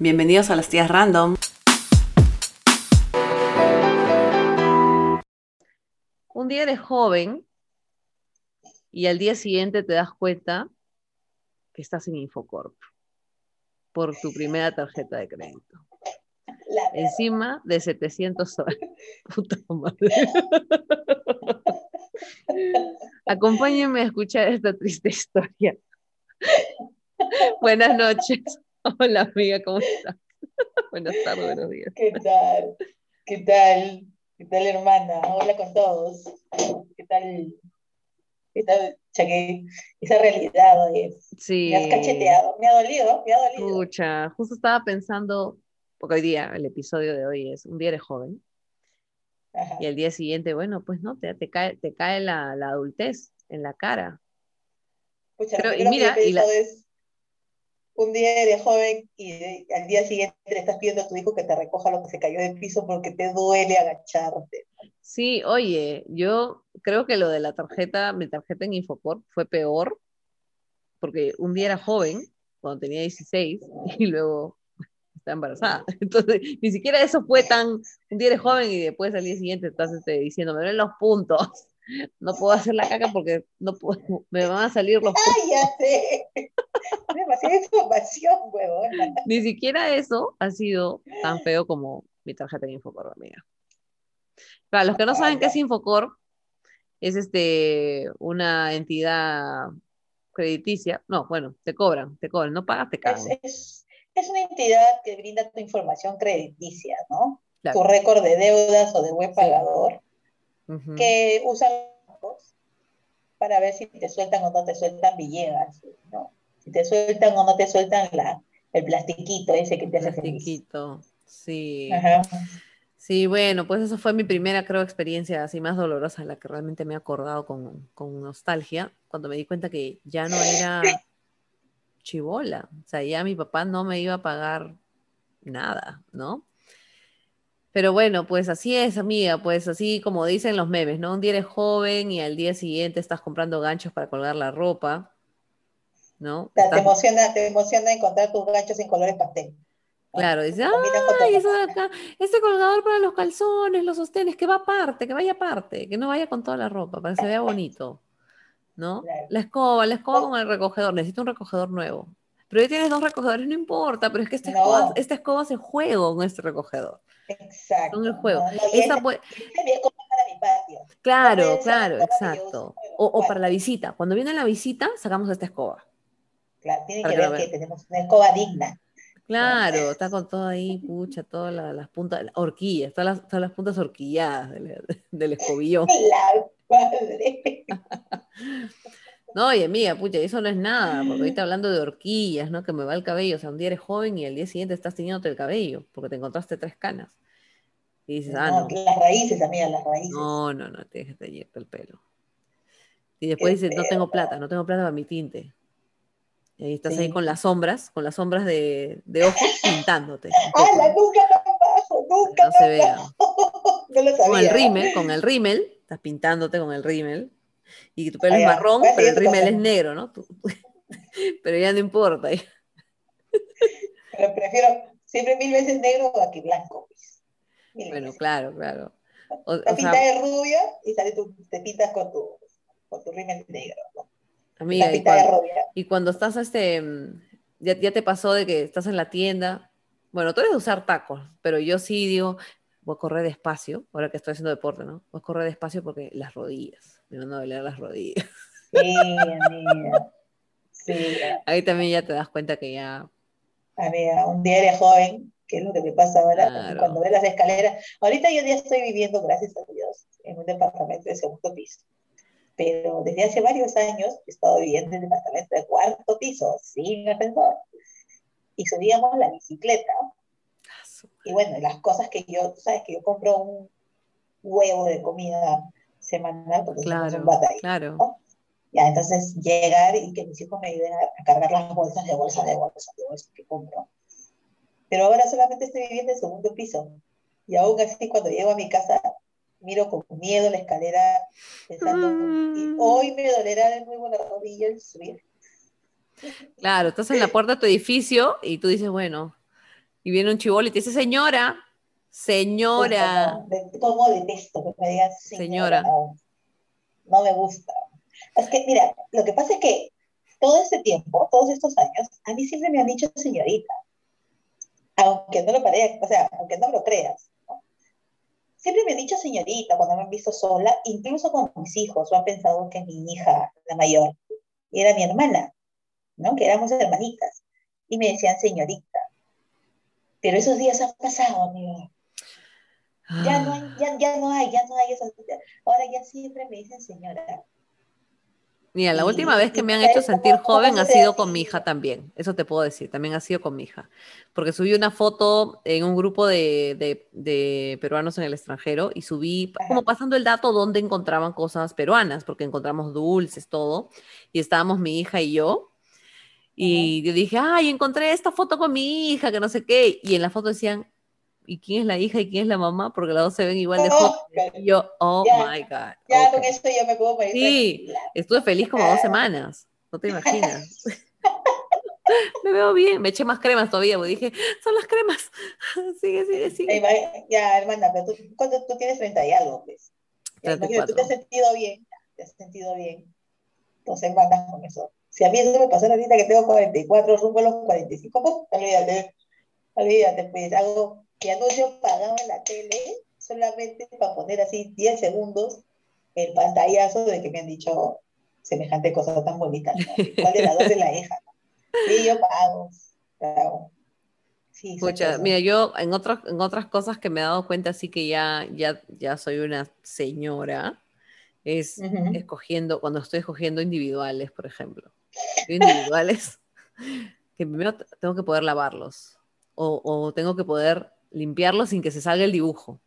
Bienvenidos a las tías random. Un día eres joven y al día siguiente te das cuenta que estás en Infocorp por tu primera tarjeta de crédito. Encima de 700 soles. Puta madre. Acompáñenme a escuchar esta triste historia. Buenas noches. Hola amiga, ¿cómo estás? Buenas tardes, buenos días. ¿Qué tal? ¿Qué tal? ¿Qué tal, hermana? Hola con todos. ¿Qué tal? ¿Qué tal, Chaque? Esa realidad, oye. Sí. Me has cacheteado. Me ha dolido, me ha dolido. Escucha, justo estaba pensando, porque hoy día, el episodio de hoy es Un día eres joven, Ajá. y el día siguiente, bueno, pues no, te, te cae, te cae la, la adultez en la cara. Pucha, Pero, y mira, y la- es un día eres joven y al día siguiente le estás pidiendo a tu hijo que te recoja lo que se cayó del piso porque te duele agacharte. Sí, oye, yo creo que lo de la tarjeta, mi tarjeta en Infocorp fue peor, porque un día era joven, cuando tenía 16, y luego estaba embarazada. Entonces, ni siquiera eso fue tan, un día eres joven y después al día siguiente estás este, diciendo, me duelen los puntos, no puedo hacer la caca porque no puedo, me van a salir los puntos. ¡Ay, ya sé! Demasiada información, huevona. Ni siquiera eso ha sido tan feo como mi tarjeta en Infocorp, amiga. Para los que no saben qué es Infocorp, es este, una entidad crediticia. No, bueno, te cobran, te cobran, no pagas, te cagan. es, es una entidad que brinda tu información crediticia, ¿no? Claro. Tu récord de deudas o de buen Sí. Que usan para ver si te sueltan o no te sueltan Villegas, ¿no? Si te sueltan o no te sueltan la, el plastiquito ese que te hace feliz. Plastiquito. Sí. Ajá. Sí, bueno, pues eso fue mi primera, creo, experiencia así más dolorosa, la que realmente me he acordado con, con nostalgia, cuando me di cuenta que ya no era chivola. O sea, ya mi papá no me iba a pagar nada, ¿no? Pero bueno, pues así es, amiga, pues así como dicen los memes, ¿no? Un día eres joven y al día siguiente estás comprando ganchos para colgar la ropa, ¿no? O sea, te Estás- emociona, te emociona encontrar tus ganchos en colores pastel. Claro, dice, ay, eso de acá, este colgador para los calzones, los sostenes, que va aparte, que vaya aparte, que no vaya con toda la ropa, para que se vea bonito, ¿no? Claro. La escoba, la escoba con el recogedor, necesito un recogedor nuevo. Pero ya tienes dos recogedores, no importa, pero es que esta, No. escoba, esta escoba hace juego con este recogedor. Exacto. Son el juego. No, no, Esa ese- puede- ese es como para mi patio. Claro, Esa claro, exacto. O, para la visita. Cuando viene la visita, sacamos esta escoba. Claro, tienen Para que ver que tenemos una escoba digna. Claro, está con todo ahí, pucha, todas la- las puntas, las horquillas, todas las, todas las puntas horquilladas del, del escobillón. La madre. No, oye, amiga, pucha, eso no es nada, porque ahorita hablando de horquillas, ¿no? Que me va el cabello, o sea, un día eres joven y al día siguiente estás teniéndote el cabello, porque te encontraste tres canas. Y dices, ah, No, las raíces, amiga, las raíces. no, no, no, tienes que teñirte el pelo. Y después dices, no tengo plata, no tengo plata para mi tinte. Y ahí estás ahí con las sombras, con las sombras de, de ojos pintándote. ¡Hala! ¿no? Nunca tan bajo, nunca no se vea. No lo sabía. Con el rímel, con el rímel, estás pintándote con el rímel, y tu pelo es marrón, pero el rímel es negro, ¿no? Tú- pero ya no importa. ya. Pero prefiero siempre mil veces negro a que blanco. pues. Bueno, veces. claro, claro. O, La o pinta sea, de rubia y sale tu, te pintas con tu, con tu rímel negro. ¿no? amiga, la y pinta de cuando, rubia. y cuando estás, este, mm, ya, ya te pasó de que estás en la tienda, bueno, tú eres de usar tacos, pero yo sí digo, voy a correr despacio, ahora que estoy haciendo deporte, ¿no? Voy a correr despacio porque las rodillas, me van a doler las rodillas. Sí, amiga. Sí, Ahí también ya te das cuenta que ya, amiga, un día eres joven, que es lo que me pasa ahora, Claro. cuando ves las escaleras. Ahorita yo ya estoy viviendo, gracias a Dios, en un departamento de segundo piso. Pero desde hace varios años he estado viviendo en un departamento de cuarto piso, sin ascensor. Y subíamos la bicicleta. Y bueno, las cosas que yo, sabes que yo compro un huevo de comida semanal porque somos claro, un batallón. claro. Ya, entonces llegar y que mis hijos me ayuden a, cargar las bolsas de bolsas de bolsas de bolsas que compro. Pero ahora solamente estoy viviendo en segundo piso. Y aún así, cuando llego a mi casa, miro con miedo la escalera, pensando, y Mm. hoy me dolerá de nuevo la rodilla el subir. Claro, estás en la puerta de tu edificio y tú dices, bueno, Y viene un chivolo y te dice, señora, señora. ¿Cómo detesto que me digan señora? No, me gusta. Es que, mira, lo que pasa es que todo este tiempo, todos estos años, a mí siempre me han dicho señorita. Aunque no lo parezca, o sea, aunque no lo creas. Siempre me han dicho señorita cuando me han visto sola, incluso con mis hijos, o han pensado que mi hija, la mayor, era mi hermana, ¿no? Que éramos hermanitas. Y me decían señorita. Pero esos días han pasado, amigo. Ya no, hay, ya, ya no hay, ya no hay esas. Ahora ya siempre me dicen señora. Mira, la última vez que me han hecho sentir joven ha sido con mi hija también. Eso te puedo decir, también ha sido con mi hija. Porque subí una foto en un grupo de, de, peruanos en el extranjero y subí como pasando el dato donde encontraban cosas peruanas, porque encontramos dulces, todo. Y estábamos mi hija y yo. Y yo dije, ay, encontré esta foto con mi hija, que no sé qué. Y en la foto decían, ¿y quién es la hija y quién es la mamá? Porque las dos se ven igual de fotos. Y yo, oh my God. Ya con esto yo me puedo morir. Sí, estuve feliz como dos semanas. No te imaginas. me veo bien, me eché más cremas todavía, porque dije, son las cremas. sigue, sigue, sigue. Ya, hermana, pero tú, tú tienes 30 y algo, pues. tú te has sentido bien, te has sentido bien. Entonces, mandas con eso. Si a mí eso me pasó ahorita que tengo 44, rumbo a los 45, pues olvídate, olvídate, pues hago que anuncio pagado en la tele solamente para poner así 10 segundos el pantallazo de que me han dicho semejante cosa tan bonita. ¿Cuál de las dos es la hija? Sí, yo pago, pago. Sí, mira, yo en otras, en otras cosas que me he dado cuenta, así que ya, ya, ya soy una señora, es escogiendo, cuando estoy escogiendo individuales, por ejemplo individuales que primero tengo que poder lavarlos o, tengo que poder limpiarlos sin que se salga el dibujo.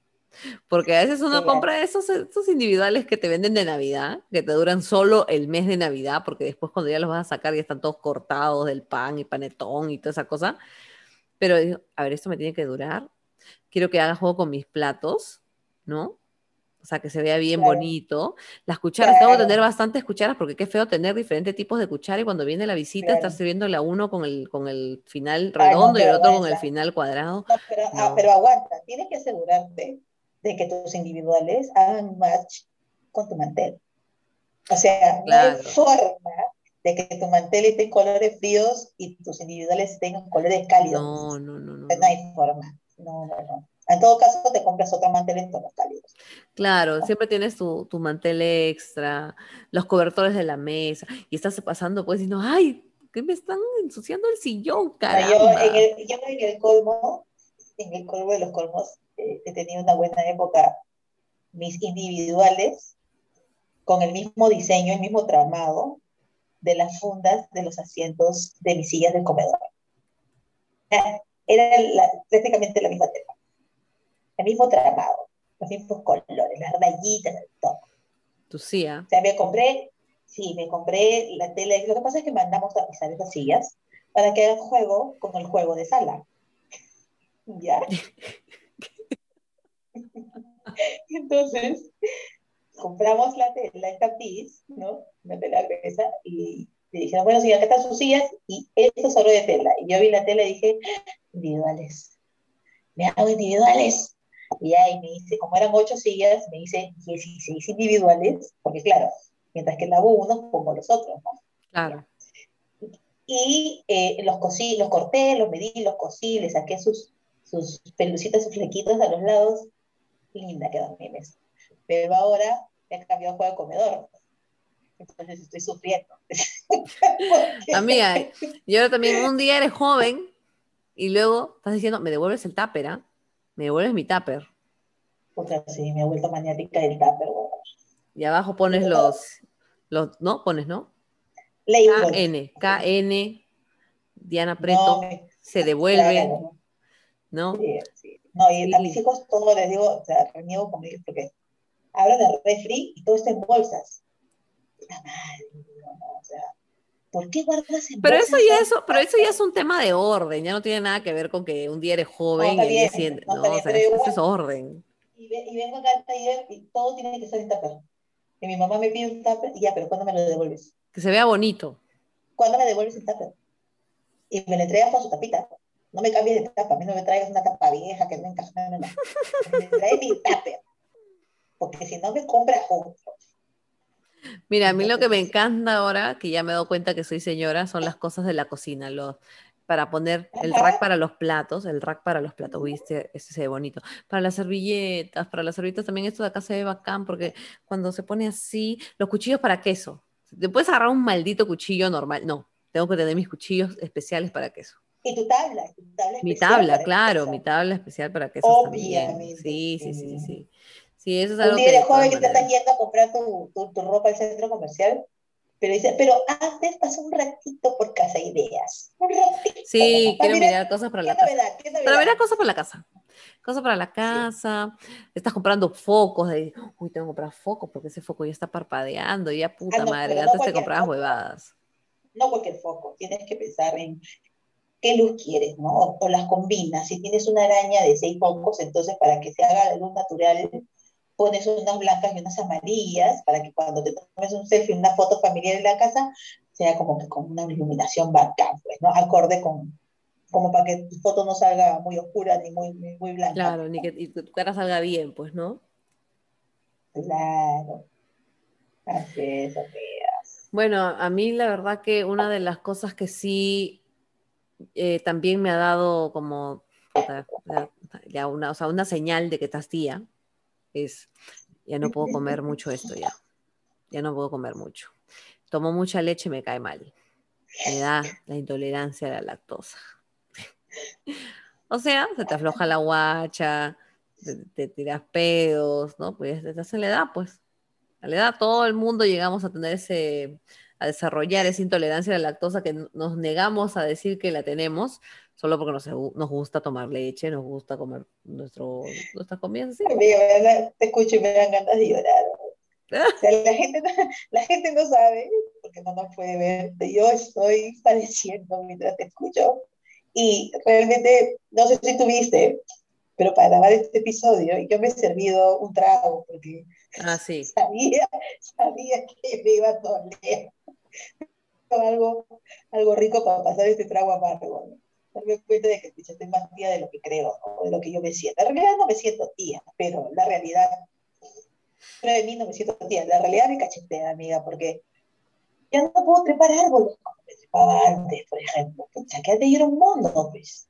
Porque a veces uno compra esos, esos individuales que te venden de Navidad, que te duran solo el mes de Navidad, porque después cuando ya los vas a sacar ya están todos cortados del pan y panetón y toda esa cosa. Pero a ver, esto me tiene que durar. Quiero que haga juego con mis platos, ¿no? O sea, que se vea bien bonito. Las cucharas, tengo que tener bastantes cucharas porque qué feo tener diferentes tipos de cuchara y cuando viene la visita estar sirviendo la uno con el, con el final redondo y el otro con el final cuadrado. Ah, pero, aguanta, tienes que asegurarte de que tus individuales hagan match con tu mantel. O sea, no hay forma de que tu mantel esté en colores fríos y tus individuales tengan colores cálidos. No, no, no, no. No hay forma. No, no, no. En todo caso, te compras otro mantel en tonos cálidos. Claro, siempre tienes tu, tu, mantel extra, los cobertores de la mesa, y estás pasando pues diciendo, ay, ¿qué me están ensuciando el sillón, caramba? Yo en el, yo en el colmo, en el colmo de los colmos, eh, he tenido una buena época, mis individuales, con el mismo diseño, el mismo tramado, de las fundas de los asientos de mis sillas del comedor. Era prácticamente la misma tela el mismo tramado, los mismos colores, las rayitas, todo. Tu silla. O sea, me compré, sí, me compré la tela. Lo que pasa es que mandamos a pisar esas sillas para que hagan juego con el juego de sala. ¿Ya? Entonces, compramos la tela, el tapiz, ¿no? Una tela gruesa, y le dijeron, bueno, sí, acá están sus sillas, y esto es oro de tela. Y yo vi la tela y dije, individuales. Me hago individuales. Y ahí me dice, como eran ocho sillas, me dice 16 individuales, porque claro, mientras que lavo uno, pongo los otros, ¿no? Claro. Y eh, los cosí, los corté, los medí, los cosí, le saqué sus, sus pelucitas, sus flequitos a los lados. Linda quedó bien eso. Pero ahora he cambiado el juego de comedor. Entonces estoy sufriendo. Amiga, y ahora también un día eres joven y luego estás diciendo, me devuelves el tupper, ¿ah? Me devuelves mi tupper. sea, sí, me ha vuelto maniática el tupper. Y abajo pones los, los, ¿no? Pones, ¿no? KN, KN, Diana Preto, se devuelve, ¿no? Sí, sí. No, y a mis hijos todo les digo, o sea, reniego con ellos porque hablan de refri y todo está en bolsas. Mal, o sea, ¿por qué guardas en pero eso ya eso, pero eso ya es un tema de orden, ya no tiene nada que ver con que un día eres joven y bien, siente, no, o sea, eso es orden. Y, vengo acá al taller y todo tiene que ser en tupper. Y mi mamá me pide un tupper y ya, pero ¿cuándo me lo devuelves? Que se vea bonito. ¿Cuándo me devuelves el tupper? Y me lo entregas con su tapita. No me cambies de tapa, a mí no me traigas una tapa vieja que no encaja, no, no, no. Me trae mi tupper, porque si no me compras otro. Mira, a mí lo que me encanta ahora, que ya me he dado cuenta que soy señora, son las cosas de la cocina, los, para poner el rack para los platos, el rack para los platos, viste, ese se ve bonito. Para las servilletas, para las servilletas también esto de acá se ve bacán, porque cuando se pone así, los cuchillos para queso. Te puedes agarrar un maldito cuchillo normal, no, tengo que tener mis cuchillos especiales para queso. Y tu tabla, tu tabla Mi tabla, claro, mi tabla especial para queso. Obviamente. Sí, sí, sí, sí. Sí, eso es Un algo día que. todas joven que te estás yendo a comprar tu, tu, tu ropa al centro comercial, pero dice, pero antes pasó un ratito por Casa Ideas. Un ratito. Sí, quiero Mira, mirar cosas para ¿Qué la casa. novedad? ¿Qué novedad? Para ver cosas para la casa. Cosas para la casa. Estás comprando focos. De, uy, tengo que comprar focos porque ese foco ya está parpadeando. Ya puta Ah, no, madre. no Antes te comprabas foco. huevadas. no cualquier foco, tienes que pensar en qué luz quieres, ¿no? O, o las combinas. Si tienes una araña de seis focos, entonces para que se haga la luz natural, pones unas blancas y unas amarillas, para que cuando te tomes un selfie, una foto familiar en la casa, sea como que con una iluminación bacán, pues, ¿no? Acorde con, como para que tu foto no salga muy oscura ni muy, muy, muy blanca. Claro, ni que y tu cara salga bien, pues, ¿no? Claro. Así es. Bueno, a mí la verdad que una de las cosas que sí eh, también me ha dado como ya una, o sea, una señal de que estás tía es ya no puedo comer mucho esto ya. Ya no puedo comer mucho. Tomo mucha leche me cae mal. Me da la intolerancia a la lactosa. O sea, se te afloja la guacha, te, te tiras pedos, ¿no? Pues te hace la edad, pues. A la edad todo el mundo llegamos a tener ese, a desarrollar esa intolerancia a la lactosa que nos negamos a decir que la tenemos solo porque nos, nos gusta tomar leche, nos gusta comer nuestro, nuestras comidas dan- te escucho y me dan ganas de llorar. O sea, la gente, no- la gente no sabe, porque no nos puede ver. Yo estoy padeciendo mientras te escucho. Y realmente, no sé si tuviste, pero para grabar este episodio, yo me he servido un trago, porque Ah, sí. sabía, sabía que me iba a doler. Algo, algo rico para pasar este trago amargo. ¿no? Darme cuenta de que pucha, estoy más tía de lo que creo, o de lo que yo me siento. En realidad no me siento tía, pero la realidad, fuera de mí no me siento tía. La realidad me cachetea, amiga, porque ya no puedo trepar árboles como me trepaba antes, por ejemplo. Pucha, que antes yo era un mono, pues.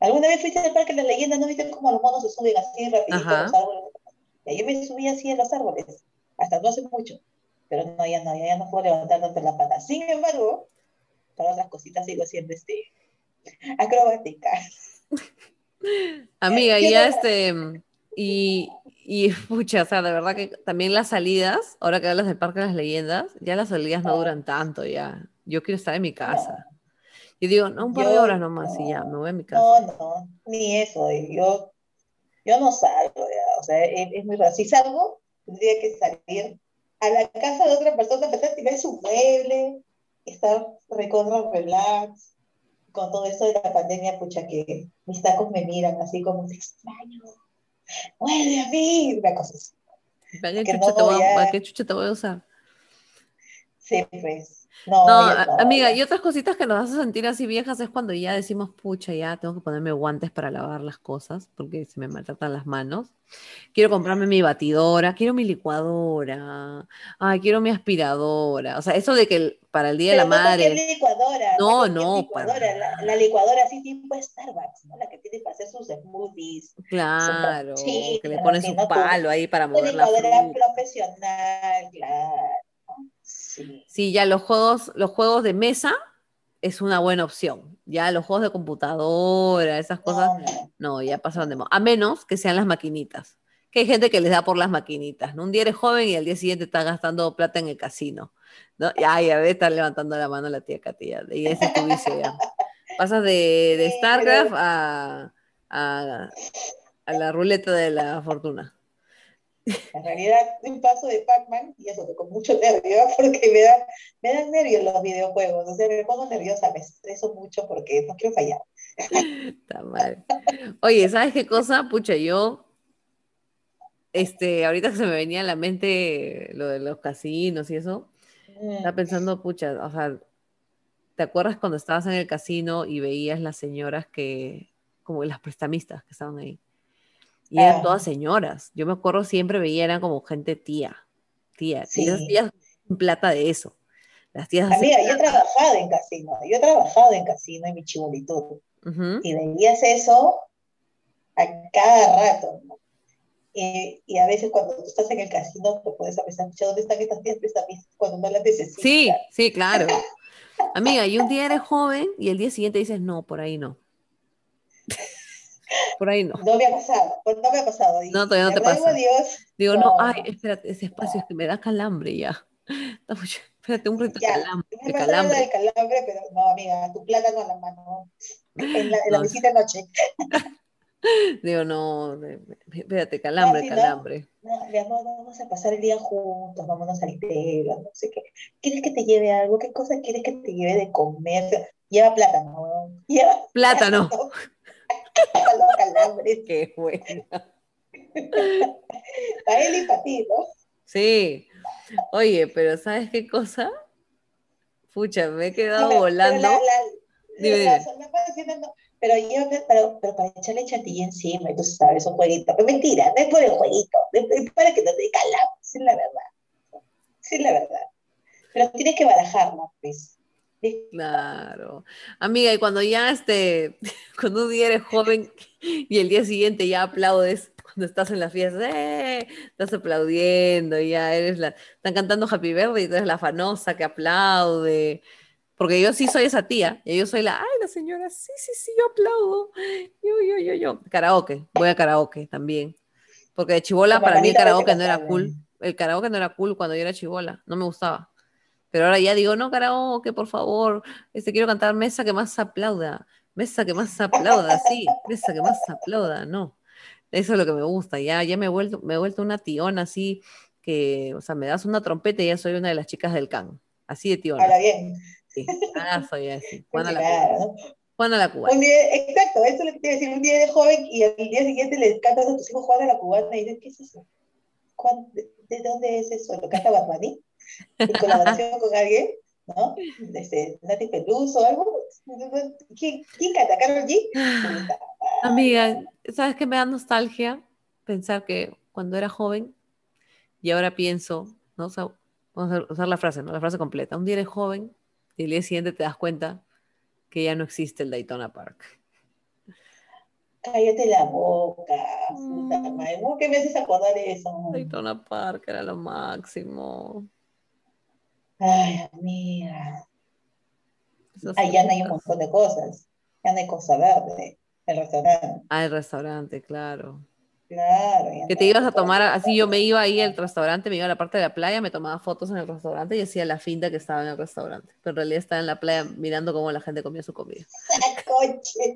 ¿Alguna vez fuiste al parque de la leyenda? ¿No viste cómo los monos se suben así rapidito a los árboles? Y yo me subía así en los árboles, hasta no hace mucho. Pero no, ya no, ya, ya no puedo levantar tanto la pata. Sin embargo, para otras cositas sigo siendo este, acrobática. Amiga, ¿Qué ya no? este, y, y pucha, o sea, de verdad que también las salidas, ahora que hablas del Parque de las Leyendas, ya las salidas no duran tanto ya. Yo quiero estar en mi casa. Y digo, no, un par de Yo horas nomás y ya, me voy a mi casa. No, no, ni eso. Yo, yo no salgo, ya, o sea, es, es muy raro. Si salgo, tendría que salir a la casa de otra persona, empezar a tirar su mueble, estar recontra relax. Con todo esto de la pandemia, pucha, que mis tacos me miran así como te extraño. Muerde a mí, una cosa así. ¿Para qué, no, voy a, para qué chucha te voy a usar? Sí, pues. No, No, ya amiga, ya. y otras cositas que nos hace sentir así viejas es cuando ya decimos, pucha, ya tengo que ponerme guantes para lavar las cosas porque se me maltratan las manos. Quiero comprarme mi batidora, quiero mi licuadora, ay, quiero mi aspiradora. O sea, eso de que el- para el Día de la no Madre, licuadora, No, no, licuadora, para la, la licuadora así tipo Starbucks, ¿no? La que tiene para hacer sus smoothies, claro, que le ponen su palo ahí para mover la licuadora profesional, claro. Sí. Sí, ya los juegos, los juegos de mesa es una buena opción. Ya los juegos de computadora, esas cosas, No, no. no, ya pasaron de moda. A menos que sean las maquinitas. Que hay gente que les da por las maquinitas, ¿no? Un día eres joven y al día siguiente estás gastando plata en el casino, ¿no? Ya, ya ves, estar levantando la mano la tía Katia. Y ese es tu vicio ya. Pasas de, de StarCraft a, a, a la ruleta de la fortuna. En realidad, un paso de Pac-Man, y eso con mucho nervio, porque me, da, me dan nervios los videojuegos. O sea, me pongo nerviosa, me estreso mucho porque no quiero fallar. Está mal. Oye, ¿sabes qué cosa? Pucha, yo, este, ahorita se me venía a la mente lo de los casinos y eso, Estaba pensando, pucha, o sea, ¿te acuerdas cuando estabas en el casino y veías las señoras que, como las prestamistas que estaban ahí? Y eran Ah. todas señoras. Yo me acuerdo siempre veía, eran como gente tía, tía. Y Sí. esas tías plata de eso. Las tías Amiga, yo he trabajado en casino, yo he trabajado en casino en mi chibolitud. Ujú. Y veías eso a cada rato, ¿no? Y, y a veces cuando tú estás en el casino te puedes pensar, "Pucha, ¿dónde están estas tías prestamistas cuando no las necesitas? Sí, sí, claro. Amiga, y un día eres joven y el día siguiente dices, no, por ahí no. Por ahí no. No me ha pasado, pues no me ha pasado. Y, No, todavía no te pasa. a Dios, Digo, no, No, ay, no. espérate, ese espacio es que me da calambre ya. Espérate, un rito de ya, calambre, me de calambre. del calambre, pero no, amiga, tu plátano en la mano, en la, en la No. visita de noche. Digo, no, espérate, calambre, calambre. No, mi amor, vamos a pasar el día juntos, vámonos al telo, no sé qué. ¿Quieres que te lleve algo? ¿Qué cosa quieres que te lleve de comer? Lleva plátano, weón. Lleva Plátano. Para los calambres. Qué buena. Para él y para ti, ¿no? Sí. Oye, pero ¿sabes qué cosa? Pucha, me he quedado Pero- volando. La, la- Dime, la- dime. Pero, yo, pero, pero para echarle chantilly encima, tú sabes, un jueguito. Pero mentira, no es por el jueguito, es para que no te calambres, sí es la verdad. Es la verdad. Pero tienes que barajarla, pues. Claro. Amiga, y cuando ya este, cuando un día eres joven y el día siguiente ya aplaudes cuando estás en las fiestas, ¡eh! estás aplaudiendo, ya eres la, están cantando Happy Birthday y tú eres la fanosa que aplaude. Porque yo sí soy esa tía, y yo soy la, ay, la señora, sí, sí, sí, yo aplaudo. Yo, yo, yo, yo. Karaoke, voy a karaoke también. Porque de chivola para mí el karaoke no era cool. El karaoke no era cool cuando yo era chivola, no me gustaba. Pero ahora ya digo, no, karaoke, por favor. Este, quiero cantar mesa que más aplauda. Mesa que más aplauda, sí. Mesa que más aplauda, no. Eso es lo que me gusta. Ya, ya me he vuelto, me he vuelto una tiona así que, o sea, me das una trompeta y ya soy una de las chicas del can. Así de tiona. Ahora bien, Sí. Ah, soy así. Juana la claro, cubana. ¿no? Juana la cubana. Un día, exacto, eso es lo que te iba a decir. Un día de joven y al día siguiente le cantas a tus hijos Juan a la cubana y dices, ¿qué es eso? ¿Cuán- ¿De, de dónde es eso? ¿Lo canta Bunny? ¿En colaboración con alguien? ¿No? Este, Nati Peluso o algo. ¿Quién, quién canta? ¿Carol G? Amiga, ¿sabes qué me da nostalgia? Pensar que cuando era joven y ahora pienso, ¿no? O sea, vamos a usar la frase, ¿no? La frase completa. Un día eres joven y el día siguiente te das cuenta que ya no existe el Daytona Park. Cállate la boca, puta Mm. madre. ¿Cómo que me haces acordar eso? Daytona Park era lo máximo. Ay, amiga. Ya no hay un montón de cosas. Ya no hay cosa verde. El restaurante. Ah, el restaurante, claro. Claro. Que te ibas a tomar, así yo me iba ahí al restaurante, me iba a la parte de la playa, me tomaba fotos en el restaurante y hacía la finta que estaba en el restaurante. Pero en realidad estaba en la playa mirando cómo la gente comía su comida. ¡Ah, coche!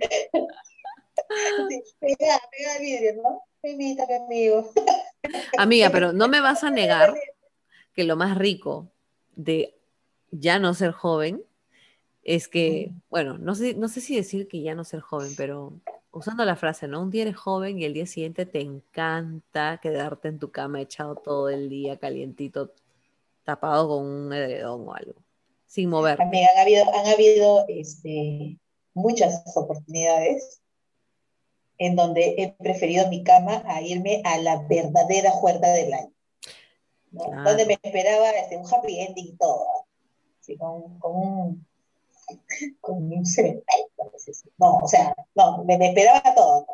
Sí, pega, pega el vidrio, ¿no? Invítame, amigo. Amiga, pero no me vas a negar que lo más rico de ya no ser joven es que, bueno, no sé, no sé si decir que ya no ser joven, pero usando la frase, ¿no? Un día eres joven y el día siguiente te encanta quedarte en tu cama echado todo el día calientito, tapado con un edredón o algo, sin mover. Amiga, han habido, han habido este, muchas oportunidades en donde he preferido mi cama a irme a la verdadera juerga del año. ¿no? Claro. Donde me esperaba este, un happy ending y todo. Así, con, con un con un cementerio. No, o sea, no, me, me esperaba todo.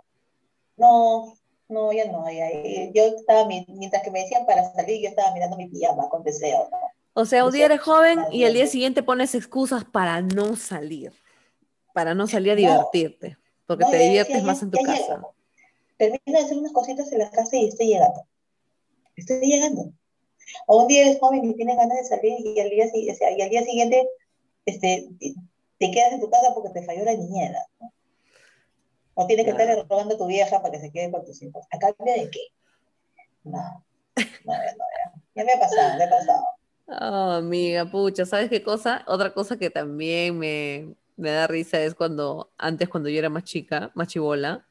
No, no, ya no. ya, yo estaba, mi- mientras que me decían para salir, yo estaba mirando mi pijama con deseo. ¿no? O sea, un día eres joven y el día siguiente pones excusas para no salir, para no salir a divertirte, porque No, te decía, diviertes más en tu casa. llego. Termino de hacer unas cositas en la casa y estoy llegando. Estoy llegando. O un día eres joven y tienes ganas de salir y al día, si- o sea, y al día siguiente este, te- quedas en tu casa porque te falló la niñera. ¿no? O tienes que Claro. estar rogando a tu vieja para que se quede con tus hijos. ¿A cambio de qué? No, no, no, ya, ya me ha pasado, me ha pasado. Ah, amiga, pucha, ¿sabes qué cosa? Otra cosa que también me, me da risa es cuando, antes cuando yo era más chica, más chibola,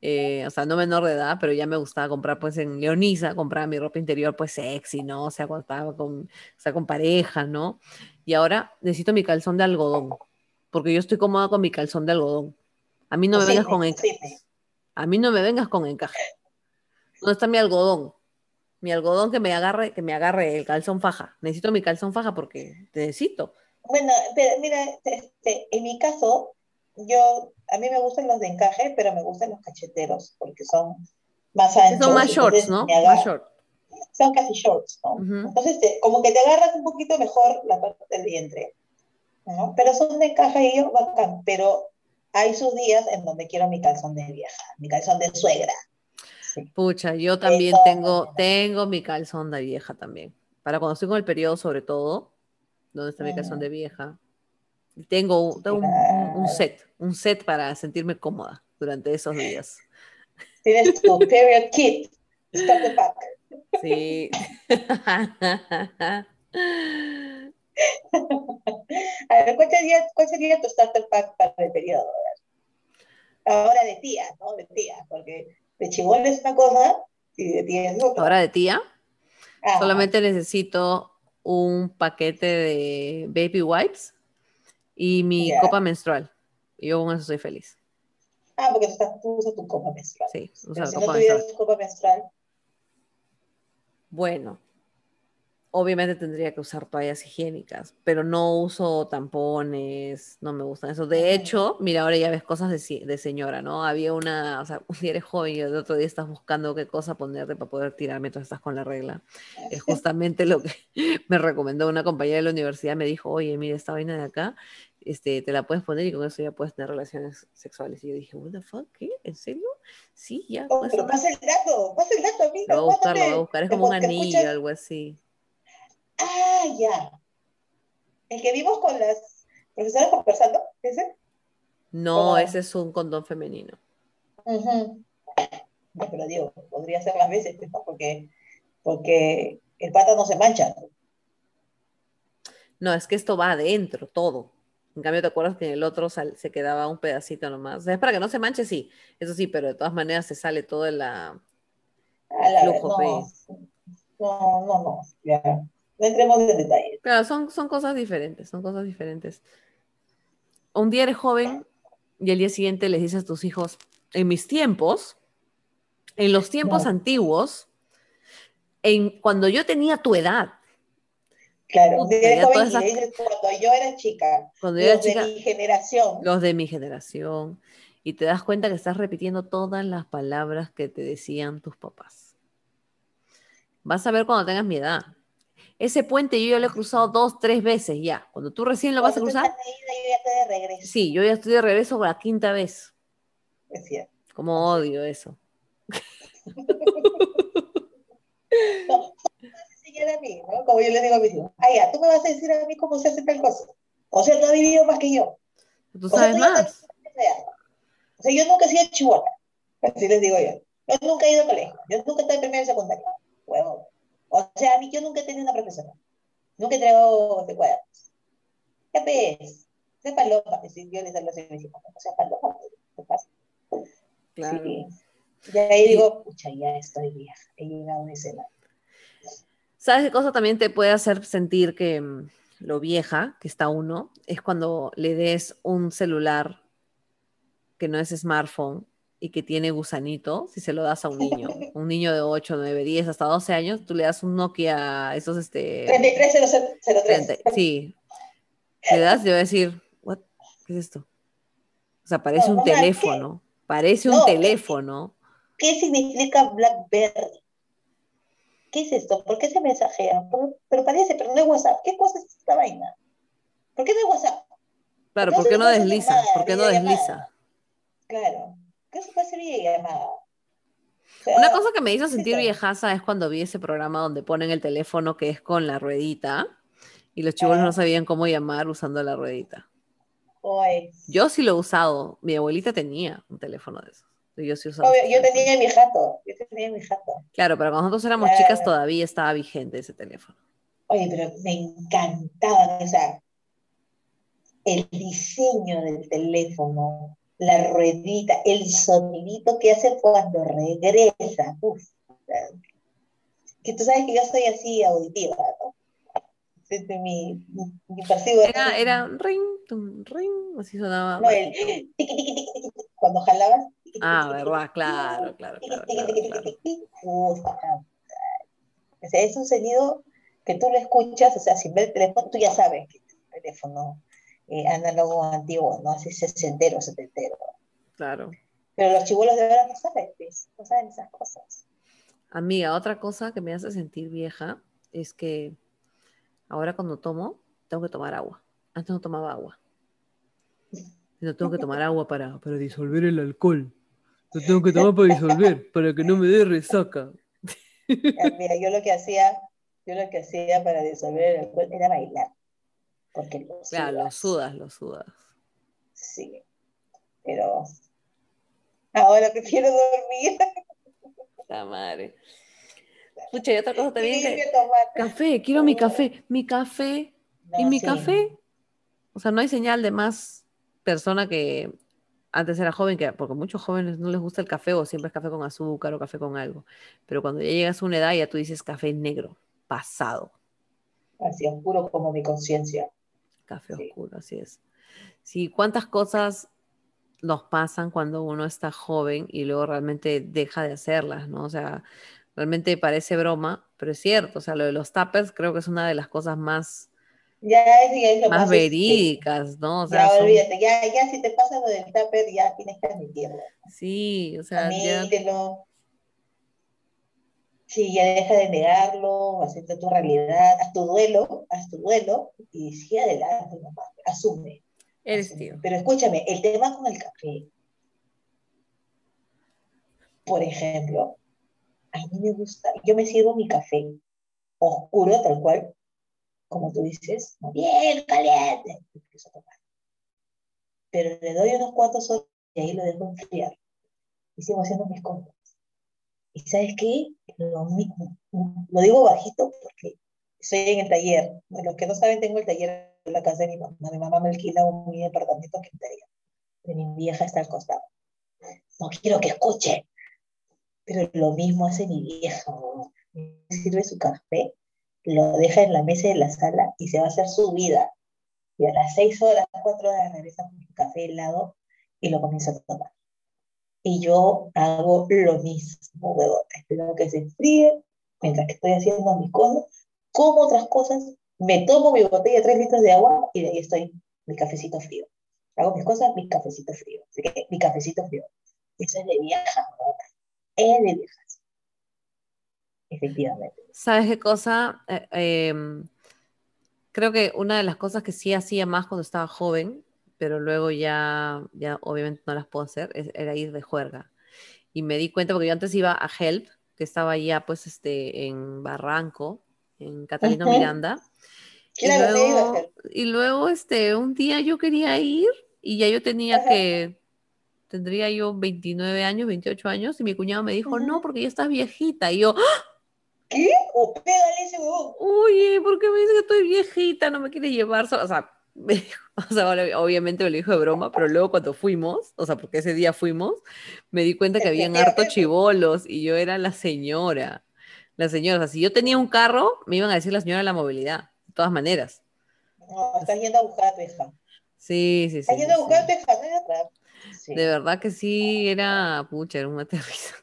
eh, o sea, no menor de edad, pero ya me gustaba comprar pues en Leonisa, compraba mi ropa interior pues sexy, ¿no? O sea, cuando estaba con, o sea, con pareja, ¿no? Y ahora necesito mi calzón de algodón, porque yo estoy cómoda con mi calzón de algodón. A mí no me vengas con encaje. A mí no me vengas con encaje. ¿Dónde está mi algodón? Mi algodón que me agarre, que me agarre el calzón faja. Necesito mi calzón faja porque necesito. Bueno, pero mira, este, en mi caso, yo, a mí me gustan los de encaje, pero me gustan los cacheteros porque son más anchos. Son más shorts, ¿no? Más short. Son casi shorts, ¿no? Entonces, como que te agarras un poquito mejor la parte del vientre, ¿no? Pero son de encaje y yo bacán, pero hay sus días en donde quiero mi calzón de vieja, mi calzón de suegra. Pucha, yo también tengo, tengo mi calzón de vieja también. Para cuando estoy con el periodo, sobre todo, donde está mi calzón de vieja. Tengo, un, set, un set para sentirme cómoda durante esos días. Tienes tu period kit, starter pack. Sí. A ver, ¿cuál sería, ¿cuál sería, tu starter pack para el periodo? Ahora de tía, ¿no? De tía, porque de chibol es una cosa y de tía es otra. Ahora de tía, solamente necesito un paquete de baby wipes y mi copa menstrual. Y yo con eso soy feliz. Ah, porque tú, usas tu copa menstrual. Sí, usa la copa, menstrual. copa menstrual. Bueno, obviamente tendría que usar toallas higiénicas, pero no uso tampones, no me gustan eso. De hecho, mira, ahora ya ves cosas de, señora, ¿no? Había una, o sea, un día eres joven y el otro día estás buscando qué cosa ponerte para poder tirarme mientras estás con la regla. Es justamente lo que me recomendó una compañera de la universidad, me dijo, oye, mira, esta vaina de acá, este, te la puedes poner y con eso ya puedes tener relaciones sexuales. Y yo dije, what the fuck, ¿qué? ¿En serio? Sí, ya. Oh, pero pasa el dato, pasa el dato, amiga. Lo voy a buscar, lo voy a buscar, es como un anillo, algo así. Ya. El que vimos con las profesoras conversando, ¿ese? No, ese es un condón femenino. no, pero digo, podría ser más veces, pues, porque, porque el pata no se mancha. No, es que esto va adentro, todo. En cambio, ¿te acuerdas que en el otro se quedaba un pedacito nomás? O sea, es para que no se manche, sí. Eso sí, pero de todas maneras se sale todo el la, flujo. no, no, no, no, ya. No entremos en detalle. Claro, son, son cosas diferentes, son cosas diferentes. Un día eres joven y el día siguiente les dices a tus hijos, en mis tiempos, en los tiempos antiguos, en, cuando yo tenía tu edad. Claro, un día joven cuando yo era chica, cuando los de mi generación. Los de mi generación. Y te das cuenta que estás repitiendo todas las palabras que te decían tus papás. Vas a ver cuando tengas mi edad. Ese puente yo ya lo he cruzado dos, tres veces ya. Cuando tú recién lo vas a cruzar. yo ya estoy de regreso. Sí, yo ya estoy de regreso por la quinta vez. Es cierto. Como odio eso. no, a mí, ¿no? Como yo le digo a mis hijos. Ah, ya, tú me vas a decir a mí cómo se hace tal cosa. O sea, tú has vivido más que yo. Tú sabes más. O sea, yo nunca he sido chihuahua. Así les digo yo. Yo nunca he ido a colegio. Yo nunca he estado en primera y secundaria. O sea, a mí yo nunca he tenido una profesora. Nunca he traído de cuadernos. ¿Qué ves? De paloma. Yo les hablo así mis hijos. O sea, paloma. ¿Qué pasa? Claro. Sí. Y ahí digo, pucha, ya estoy vieja. He llegado a ese lado. ¿Sabes qué cosa también te puede hacer sentir que mm, lo vieja que está uno? Es cuando le des un celular que no es smartphone y que tiene gusanito, si se lo das a un niño, un niño de 8, 9, 10, hasta 12 años, tú le das un Nokia, esos este... 3303. Sí. Le das y va a decir, What? ¿qué es esto? O sea, parece un teléfono, parece un teléfono. ¿qué, significa BlackBerry? ¿Qué es esto? ¿Por qué se mensajea? Pero, parece, pero no es WhatsApp. ¿Qué cosa es esta vaina? ¿Por qué no es WhatsApp? Claro, ¿por qué no desliza? ¿Por qué no desliza? Claro. ¿Qué se puede hacer llamada? Una cosa que me hizo sentir viejaza es cuando vi ese programa donde ponen el teléfono que es con la ruedita y los chicos no sabían cómo llamar usando la ruedita. Yo sí lo he usado. Mi abuelita tenía un teléfono de esos. Yo sí usaba. yo tenía mi jato. Yo tenía mi jato. Claro, pero cuando nosotros éramos chicas todavía estaba vigente ese teléfono. Oye, pero me encantaba, o sea, el diseño del teléfono la ruedita, el sonidito que hace cuando regresa. Uf, que tú sabes que yo soy así auditiva, ¿no? Mi, mi era, era ring, tum, ring, así sonaba. No, el tiqui, tiqui, tiqui, tiqui, cuando jalabas. Ah, verdad, claro, claro, claro. claro, Uf, o sea, es un sonido que tú lo escuchas, o sea, sin ver el teléfono, tú ya sabes que un teléfono eh, análogo antiguo, ¿no? Así sesentero, setentero. Claro. Pero los chivolos de ahora no saben, pues, no saben esas cosas. Amiga, otra cosa que me hace sentir vieja es que ahora cuando tomo, tengo que tomar agua. Antes no tomaba agua. No tengo que tomar agua para, para disolver el alcohol. Lo tengo que tomar para disolver, para que no me dé resaca. Mira, yo lo que hacía, yo lo que hacía para disolver el alcohol era bailar. Porque lo claro, lo sudas, lo sudas. Sí. Pero ahora prefiero dormir. La madre. Pucha, y otra cosa también. Que, café, quiero mi café. Mi café. ¿Y mi café? O sea, no hay señal de más persona que antes era joven, que porque a muchos jóvenes no les gusta el café o siempre es café con azúcar o café con algo. Pero cuando ya llegas a una edad, ya tú dices café negro, pasado. Así oscuro como mi conciencia. Café oscuro, así es. Sí, cuántas cosas nos pasan cuando uno está joven y luego realmente deja de hacerlas, ¿no? O sea, realmente parece broma, pero es cierto, o sea, lo de los tappers creo que es una de las cosas más, ya, ya más verídicas, ¿no? O sea, ya, olvídate, ya, ya si te pasa lo del tupper, ya tienes que admitirlo. Sí, o sea, Admítelo. Sí, ya deja de negarlo, acepta tu realidad, haz tu duelo, haz tu duelo y sigue adelante, asume. Eres tío. Pero escúchame, el tema con el café, por ejemplo, a mí me gusta, yo me sirvo mi café oscuro, tal cual, como tú dices, bien caliente, empiezo a tomar. Pero le doy unos cuantos horas y ahí lo dejo enfriar. Y sigo haciendo mis cosas. ¿Y sabes qué? Lo, lo digo bajito porque estoy en el taller. Los que no saben, tengo el taller en la casa de mi mamá. Mi mamá me alquila un mi departamento que está De mi vieja está al costado. No quiero que escuche. Pero lo mismo hace mi vieja. Sirve su café, lo deja en la mesa de la sala y se va a hacer su vida. Y a las seis horas, cuatro horas regresa con su café helado y lo comienza a tomar. Y yo hago lo mismo, huevón. Espero que se enfríe mientras que estoy haciendo mis cosas, como otras cosas, me tomo mi botella de tres litros de agua y de ahí estoy mi cafecito frío. Hago mis cosas, mi cafecito frío. Así que mi cafecito frío. Eso es de vieja, es de viejas. Efectivamente. ¿Sabes qué cosa? Eh, em, creo que una de las cosas que sí hacía más cuando estaba joven, pero luego ya, ya obviamente no las puedo hacer, era ir de juerga. Y me di cuenta, porque yo antes iba a Help, que estaba ya pues este, en Barranco, en Catalina Miranda. y luego, y luego este, un día yo quería ir y ya yo tenía que, tendría yo 29 años, 28 años, y mi cuñado me dijo, no, porque ya estás viejita. Y yo, ¡Ah! ¿qué? O pégale ese huevón. Oye, ¿por qué me dice que estoy viejita? No me quiere llevar. O sea, o sea, obviamente me lo dijo de broma, pero luego cuando fuimos, o sea, porque ese día fuimos, me di cuenta que habían harto chivolos y yo era la señora. La señora, o sea, si yo tenía un carro, me iban a decir la señora de la movilidad, de todas maneras. No, estás yendo a buscar a tu hija. Sí, sí, sí. Estás yendo a buscar a tu hija, ¿no? Sí. De verdad que sí, era, pucha, era un aterrizo.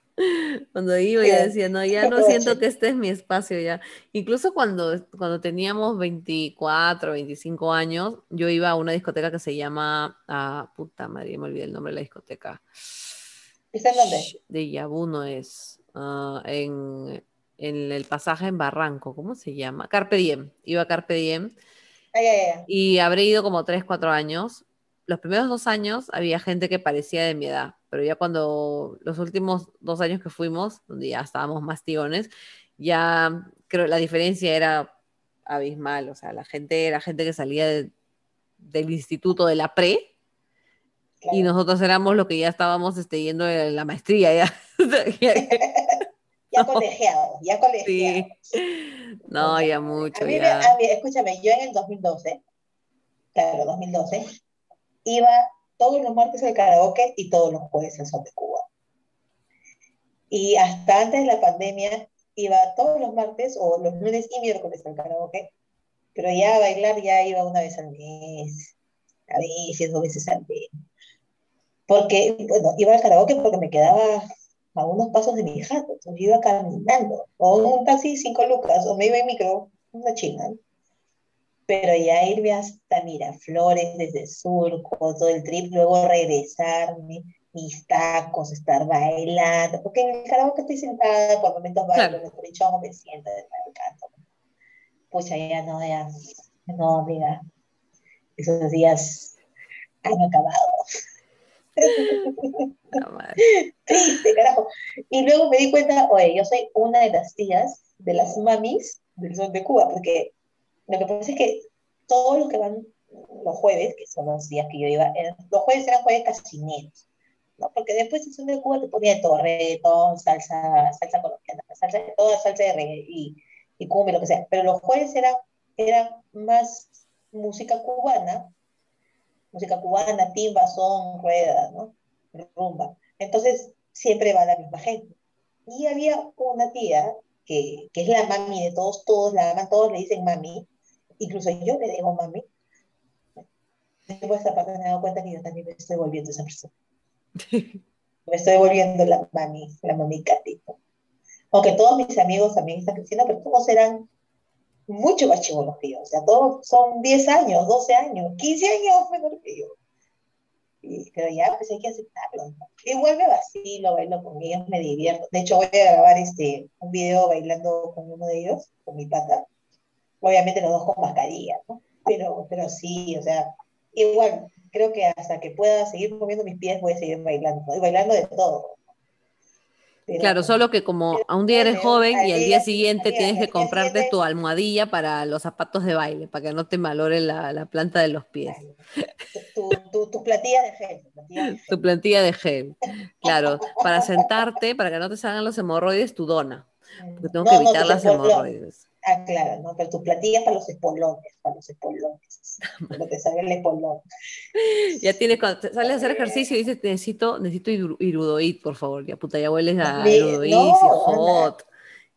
Cuando iba ya decía, no, ya no siento que este es mi espacio ya. Incluso cuando, cuando teníamos 24, 25 años, yo iba a una discoteca que se llama, ah, puta madre, me olvidé el nombre de la discoteca. ¿Está en dónde? De Yabuno es, ah, en, en, el pasaje en Barranco, ¿cómo se llama? Carpe Diem, iba a Carpe Diem. Y habré ido como 3, 4 años. Los primeros dos años había gente que parecía de mi edad pero ya cuando los últimos dos años que fuimos, donde ya estábamos más tíones, ya creo la diferencia era abismal, o sea, la gente era gente que salía del instituto de la pre, y nosotros éramos los que ya estábamos este, yendo de la maestría. Ya, ya colegiados, ya colegiados. No, ya mucho. A ya. a mí, escúchame, yo en el 2012, claro, 2012, iba todos los martes al karaoke y todos los jueves al Son de Cuba. Y hasta antes de la pandemia iba todos los martes o los lunes y miércoles al karaoke, pero ya a bailar ya iba una vez al mes, a veces, dos veces al mes. Porque, bueno, iba al karaoke porque me quedaba a unos pasos de mi jato, entonces yo iba caminando, o un taxi cinco lucas, o me iba en micro, una china. Pero ya irme hasta Miraflores, desde el sur, con todo el trip, luego regresarme, mis tacos, estar bailando, porque en el karaoke estoy sentada, por momentos bailo, claro. por me siento, me canto. Pues ya no, ya, no, amiga, esos días han acabado. Triste, carajo. Y luego me di cuenta, oye, yo soy una de las tías de las mamis del Sol de Cuba, porque lo que pasa es que todos los que van los jueves, que son los días que yo iba, los jueves eran jueves casineros. ¿no? Porque después el son de Cuba te ponía todo, reggaetón, salsa, salsa colombiana, salsa, toda salsa de reggae y, y cumbia, lo que sea. Pero los jueves eran, eran más música cubana, música cubana, timba, son, rueda, ¿no? Rumba. Entonces, siempre va la misma gente. Y había una tía que, que es la mami de todos, todos la aman, todos le dicen mami, incluso yo le digo mami. Después de esta parte me he dado cuenta que yo también me estoy volviendo esa persona. Me estoy volviendo la mami, la mami catito. Aunque todos mis amigos también están creciendo, pero todos eran mucho más chivolos que yo. O sea, todos son 10 años, 12 años, 15 años menor que yo. pero ya, pues hay que aceptarlo. Igual me vacilo, bailo con ellos, me divierto. De hecho, voy a grabar este, un video bailando con uno de ellos, con mi pata. Obviamente los dos con mascarilla, ¿no? Pero, pero sí, o sea, igual, creo que hasta que pueda seguir moviendo mis pies voy a seguir bailando, y bailando de todo. claro, solo que como a un día eres joven y al día siguiente tienes que comprarte tu almohadilla para los zapatos de baile, para que no te malore la, la planta de los pies. Tu, tu, tu, plantilla de gel. Tu plantilla de gel. Claro, para sentarte, para que no te salgan los hemorroides, tu dona. Porque tengo que evitar las hemorroides. Ah, claro, ¿no? Pero tu platilla para los espolones, para los espolones. Cuando te sale el espolón. Ya tienes, cuando sales a hacer ejercicio y dices, necesito, necesito irudoid, por favor. Ya puta, ya hueles a irudoid, no, hot.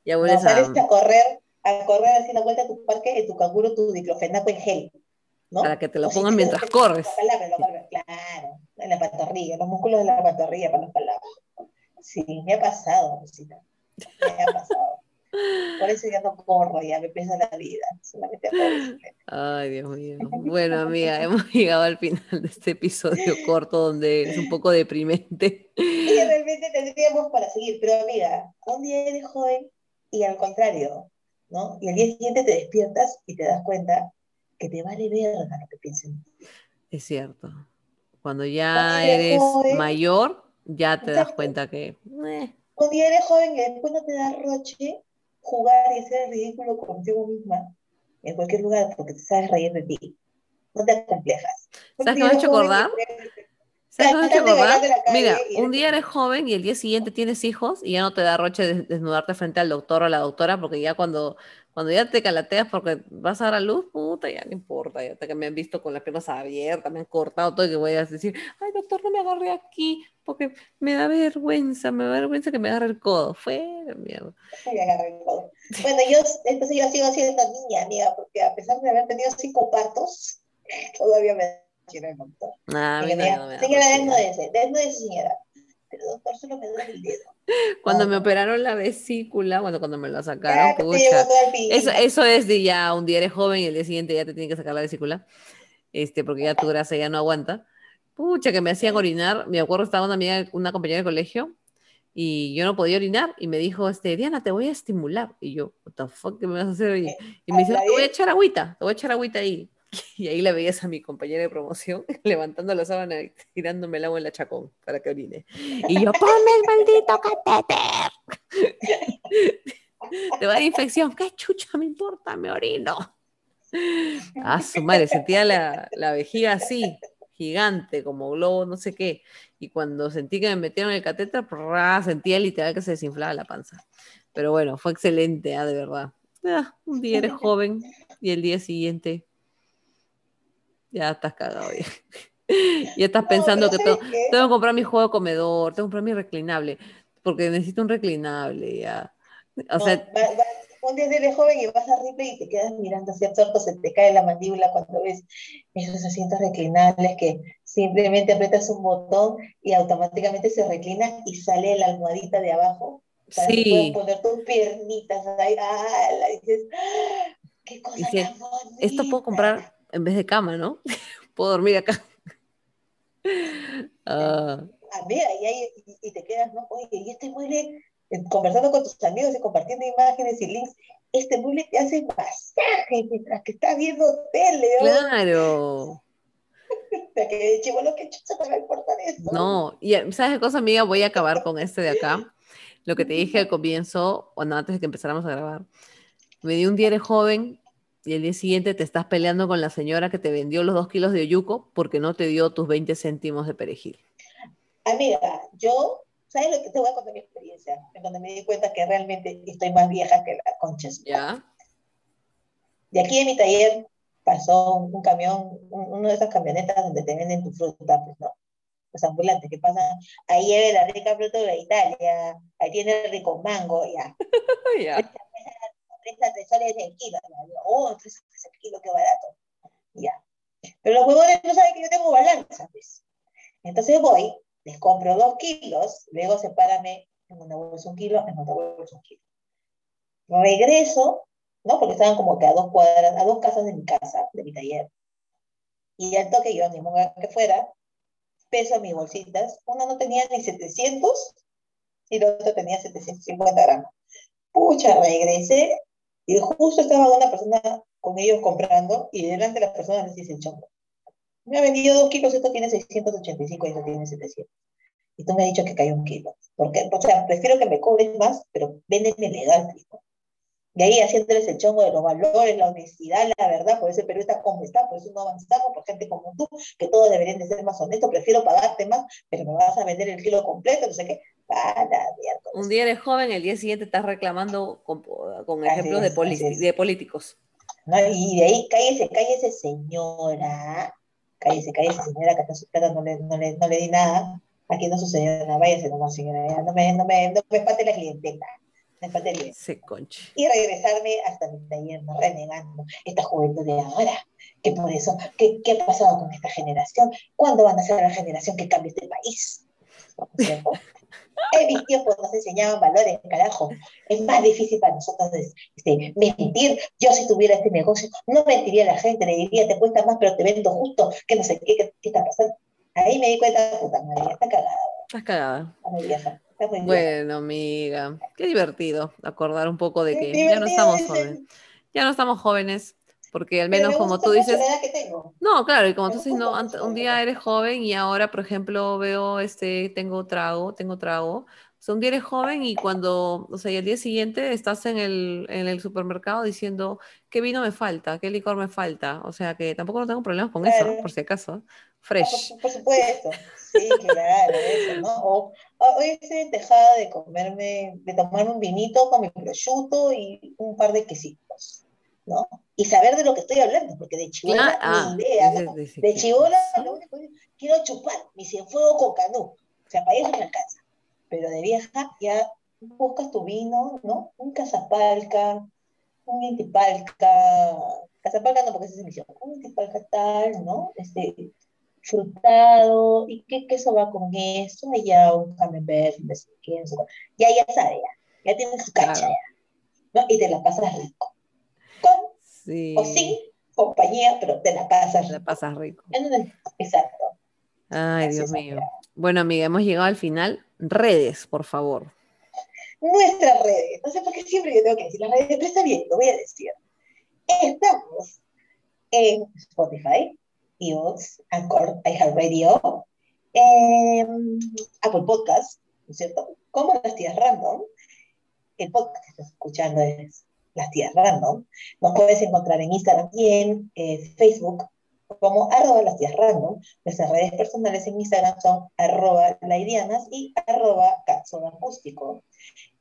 Ya hueles no, sales a... correr, a correr la vuelta a tu parque, en tu canguro, tu diclofenaco en gel. ¿no? Para que te lo pongan mientras corres. claro, en la pantorrilla, los músculos de la pantorrilla para los palabras. Sí, me ha pasado, Rosita. Me ha pasado. Por eso ya no corro, ya me pesa la vida. Solamente Ay, Dios mío. Bueno, amiga, hemos llegado al final de este episodio corto donde es un poco deprimente. Y realmente tendríamos para seguir, pero amiga, un día eres joven y al contrario, ¿no? Y al día siguiente te despiertas y te das cuenta que te vale verga lo que piensen. Es cierto. Cuando ya eres, mayor, ya te das cuenta que. Eh. Un día eres joven y después no te da roche jugar y hacer el ridículo contigo misma en cualquier lugar porque te sabes reír de ti. No te complejas. ¿Sabes qué me ha hecho acordar? Mira, un día eres joven y el día siguiente tienes hijos y ya no te da roche desnudarte frente al doctor o a la doctora porque ya cuando cuando ya te calateas porque vas a dar a luz, puta, ya no importa, ya que me han visto con las piernas abiertas, me han cortado todo y que voy a decir, ay doctor, no me agarré aquí, porque me da vergüenza, me da vergüenza que me agarre el codo. Fue mierda. Me agarré el codo. Bueno, yo, entonces yo sigo siendo niña, amiga, porque a pesar de haber tenido cinco partos, todavía me quiero el doctor. Ah, mira, no, no, señora, desnúdese, desnúdese, señora. Pero doctor, solo me duele el dedo. Cuando me operaron la vesícula, bueno, cuando me la sacaron, pucha, eso, eso es de ya un día eres joven y el día siguiente ya te tienen que sacar la vesícula, este, porque ya tu grasa ya no aguanta. Pucha, que me hacían orinar. Me acuerdo, estaba una amiga, una compañera de colegio, y yo no podía orinar, y me dijo, este, Diana, te voy a estimular. Y yo, what the fuck, ¿qué me vas a hacer? Y, y me dice, te voy a echar agüita, te voy a echar agüita ahí. Y ahí la veías a mi compañera de promoción levantando la sábana y tirándome el agua en la chacón para que orine. Y yo, ponme el maldito catéter. Te va a dar infección. ¿Qué chucha me importa? Me orino. Ah, su madre, sentía la, la vejiga así, gigante, como globo, no sé qué. Y cuando sentí que me metieron el catéter, sentía literal que se desinflaba la panza. Pero bueno, fue excelente, ¿ah? de verdad. Ah, un día eres joven y el día siguiente ya estás cagado. ya estás pensando que tengo, tengo que comprar mi juego de comedor, tengo que comprar mi reclinable, porque necesito un reclinable, ya. O sea, un día eres joven y vas a Ripley y te quedas mirando hacia absorto, se te cae la mandíbula cuando ves esos asientos reclinables que simplemente apretas un botón y automáticamente se reclina y sale la almohadita de abajo para sí. poner tus piernitas ahí. ¡Ah! dices. ¡qué cosa tan! Esto puedo comprar en vez de cama, ¿no? puedo dormir acá. Ah. ah. mira, y, y, te quedas, ¿no? Oye, y este mueble conversando con tus amigos y compartiendo imágenes y links, este mueble te hace masaje mientras que estás viendo tele. Claro. que chivolo que chucha te va a importar eso. No, y sabes qué cosa, amiga, voy a acabar con este de acá. Lo que te dije al comienzo, bueno, antes de que empezáramos a grabar. Me di un día joven y el día siguiente te estás peleando con la señora que te vendió los dos kilos de oyuco porque no te dio tus 20 cénimos de perejil. Amiga, yo ¿Sabes lo que te voy a contar mi experiencia? En donde me di cuenta que realmente estoy más vieja que la concha. ¿Ya? De aquí en mi taller pasó un, camión, uno de esas camionetas donde te venden tu fruta, pues, ¿no? Los ambulantes que pasan, ahí lleve la rica fruta de Italia, ahí tiene el rico mango, ya. ya. 33 soles el kilo. Oh, 3 soles el kilo, qué barato. Ya. Pero los huevones no saben que yo tengo balanza, pues. Entonces voy, les compro dos kilos, luego sepárame en una bolsa un kilo, en otra bolsa un kilo. Regreso, ¿no? Porque estaban como que a dos cuadras, a dos casas de mi casa, de mi taller. Y al toque yo, ni modo que fuera, peso mis bolsitas. Una no tenía ni 700 y la otra tenía 750 gramos. Pucha, regresé y justo estaba una persona con ellos comprando y delante de las personas les dice el chongo me ha vendido dos kilos, esto tiene 685 y esto tiene 700. Y tú me has dicho que cayó un kilo. Porque, o sea, prefiero que me cobres más, pero véndeme legal, tipo. Y ahí haciéndoles el chongo de los valores, la honestidad, la verdad, por eso el Perú está como está, por eso no avanzamos, por gente como tú, que todos deberían de ser más honestos, prefiero pagarte más, pero me vas a vender el kilo completo, no sé qué. Un día eres joven, el día siguiente estás reclamando con, ejemplos de, de, políticos. y de ahí cállese, cállese, señora cállese, cállese, señora, que está su plata, no le, no, le, no le di nada. Aquí no sucedió nada, váyase nomás, señora, no me, no me, no me espate la clientela. Me Se conche. Y regresarme hasta mi taller, no renegando esta juventud de ahora, que por eso, ¿qué, ¿qué ha pasado con esta generación? ¿Cuándo van a ser la generación que cambie este país? En mis tiempos nos enseñaban valores, carajo. Es más difícil para nosotros este, mentir. Yo si tuviera este negocio, no mentiría a la gente, le diría, te cuesta más, pero te vendo justo, que no sé qué, qué, está pasando. Ahí me di cuenta, puta madre, está cagada. Estás cagada. Está muy bueno, amiga, qué divertido acordar un poco de que ya no estamos jóvenes. Ya no estamos jóvenes, porque al menos como tú dices... No, claro, y como tú dices, no, un día eres joven y ahora, por ejemplo, veo, este, tengo trago, tengo trago. O sea, un día eres joven y cuando, o sea, y al día siguiente estás en el, en el supermercado diciendo, ¿qué vino me falta? ¿Qué licor me falta? O sea, que tampoco no tengo problemas con eso, por si acaso. Fresh. Por, supuesto, sí, claro, eso, ¿no? O, hoy estoy dejada de comerme, de tomar un vinito con mi prosciutto y un par de quesitos. ¿No? Y saber de lo que estoy hablando, porque de chivola, ah, idea, de, chivola, lo único que quiero chupar mi cienfuego con canú, o sea, para eso me alcanza, pero de vieja ya buscas tu vino, ¿no? Un casapalca, un intipalca, casapalca no porque esa es emisión, un intipalca tal, ¿no? Este, frutado, y qué queso va con eso, allá un camembert, no sé qué, ya, ya sabe, ya, ya tienes su cacha, ¿no? Y te la pasas rico o sin compañía, pero te la pasas rico. La pasas rico. Exacto. Ay, Dios mío. Bueno, amiga, hemos llegado al final. Redes, por favor. Nuestras redes. No sé por qué siempre yo tengo que decir las redes, pero está bien, lo voy a decir. Estamos en Spotify, iVoox, Anchor, iHeartRadio, en Apple Podcast, ¿no es cierto? Como las tías random. El podcast que estás escuchando es las tías random. Nos puedes encontrar en Instagram y en eh, Facebook como arroba las tías random. Nuestras redes personales en Instagram son arroba laidianas y arroba acústico.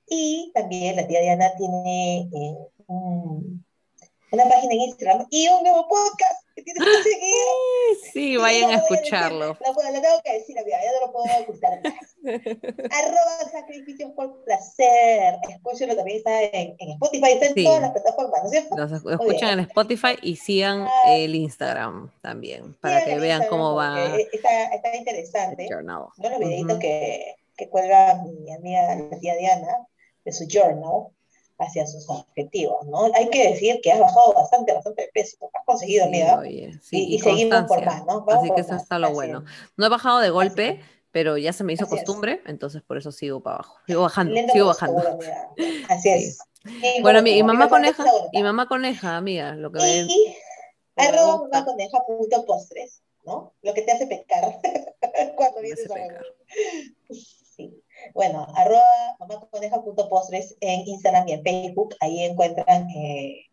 Y también la tía Diana tiene eh, una página en Instagram y un nuevo podcast. Sí, vayan a escucharlo. Lo, tengo que decir, amiga, ya no lo puedo ocultar Arroba sacrificios por placer. Escúchenlo también está en, en Spotify, está en todas las plataformas, ¿no es cierto? Los escuchan en Spotify y sigan el Instagram también, para que vean cómo va. Está, está interesante. No los videitos que, que cuelga mi amiga la tía Diana de su journal hacia sus objetivos, ¿no? Hay que decir que has bajado bastante, bastante de peso, has conseguido, amiga. sí, y, seguimos por más, ¿no? así que eso está lo bueno. No he bajado de golpe, pero ya se me hizo costumbre, entonces por eso sigo para abajo. Sigo bajando, sigo bajando. Así es. bueno, mi, mamá coneja, y mamá coneja, amiga, lo que ven. Y arroba mamá coneja punto postres, ¿no? Lo que te hace pecar cuando vienes a pecar. Bueno, arroba mamaconeja.postres en Instagram y en Facebook. Ahí encuentran eh,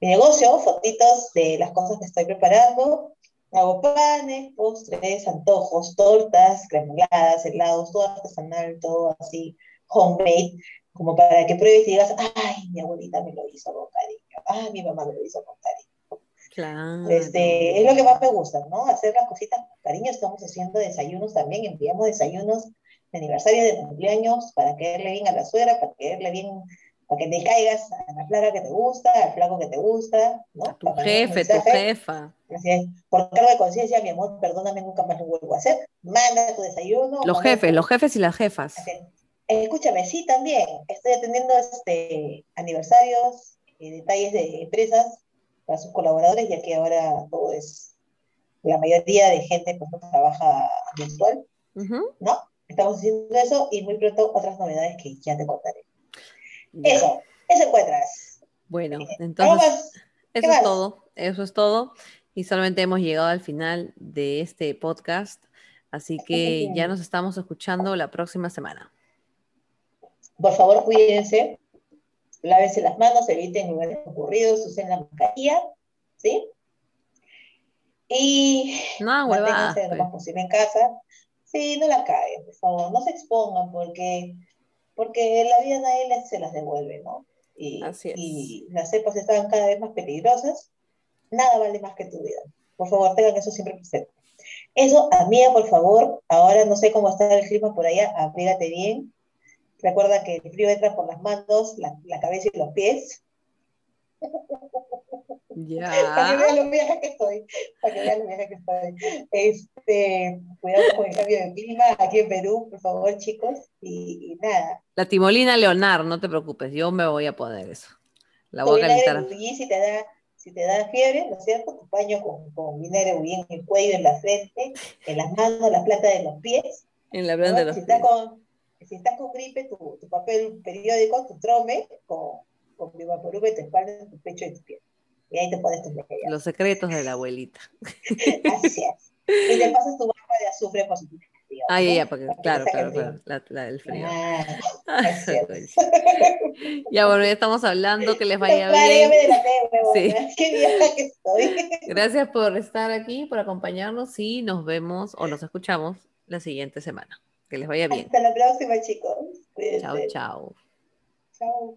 mi negocio, fotitos de las cosas que estoy preparando. Hago panes, postres, antojos, tortas, cremoladas, helados, todo artesanal, todo así, homemade, como para que pruebes y digas, ay, mi abuelita me lo hizo con cariño, ay, mi mamá me lo hizo con cariño. Claro. Este, es lo que más me gusta, ¿no? Hacer las cositas con cariño. Estamos haciendo desayunos también, enviamos desayunos de aniversario de cumpleaños, para caerle bien a la suegra, para caerle bien, para que te caigas a la flaca que te gusta, al flaco que te gusta, ¿no? tu jefe, tu jefa. Así es. Por cargo de conciencia, mi amor, perdóname, nunca más lo vuelvo a hacer. Manda tu desayuno. Los jefes, los jefes y las jefas. Escúchame, sí, también. Estoy atendiendo este, aniversarios, detalles de empresas para sus colaboradores, ya que ahora todo es, la mayoría de gente pues no trabaja virtual, ¿no? Estamos haciendo eso y muy pronto otras novedades que ya te contaré. Eso, eso encuentras. Bueno, eh, entonces, eso es todo, eso es todo. Y solamente hemos llegado al final de este podcast, así que ya nos estamos escuchando la próxima semana. Por favor, cuídense, lávense las manos, eviten lugares concurridos, usen la mascarilla, ¿sí? Y no, manténganse lo más pues. posible en casa. Sí, no la caguen, por favor, no se expongan porque, porque la vida nadie se las devuelve, ¿no? Y, y las cepas están cada vez más peligrosas, nada vale más que tu vida. Por favor, tengan eso siempre presente. Eso, amiga, por favor, ahora no sé cómo está el clima por allá, abrígate bien. Recuerda que el frío entra por las manos, la, la cabeza y los pies. Ya. Para que vean lo vieja que estoy. Para que vean lo vieja que estoy. Este, cuidado con el cambio de clima aquí en Perú, por favor, chicos. Y, nada. La timolina Leonar, no te preocupes, yo me voy a poner eso. La voy a calentar. Si te da, si te da fiebre, ¿no es cierto? Tu paño con, con vinagre bien en el cuello, en la frente, en las manos, en la planta de los pies. En la planta de los si pies. Estás con, si estás con gripe, tu, tu papel periódico, tu trome, con, con mi tu espalda, tu pecho y tu pies y ahí te pones tus mejillas. Los secretos de la abuelita. Así es. Y te pasas tu barra de azufre positivo. Ah, ya, ya, porque, claro, claro, claro, la, la, del frío. Ah, ya, bueno, ya estamos hablando, que les vaya bien. De la sí. Qué vieja que estoy. Gracias por estar aquí, por acompañarnos y nos vemos o nos escuchamos la siguiente semana. Que les vaya bien. Hasta la próxima, chicos. Chao, chao. Chao.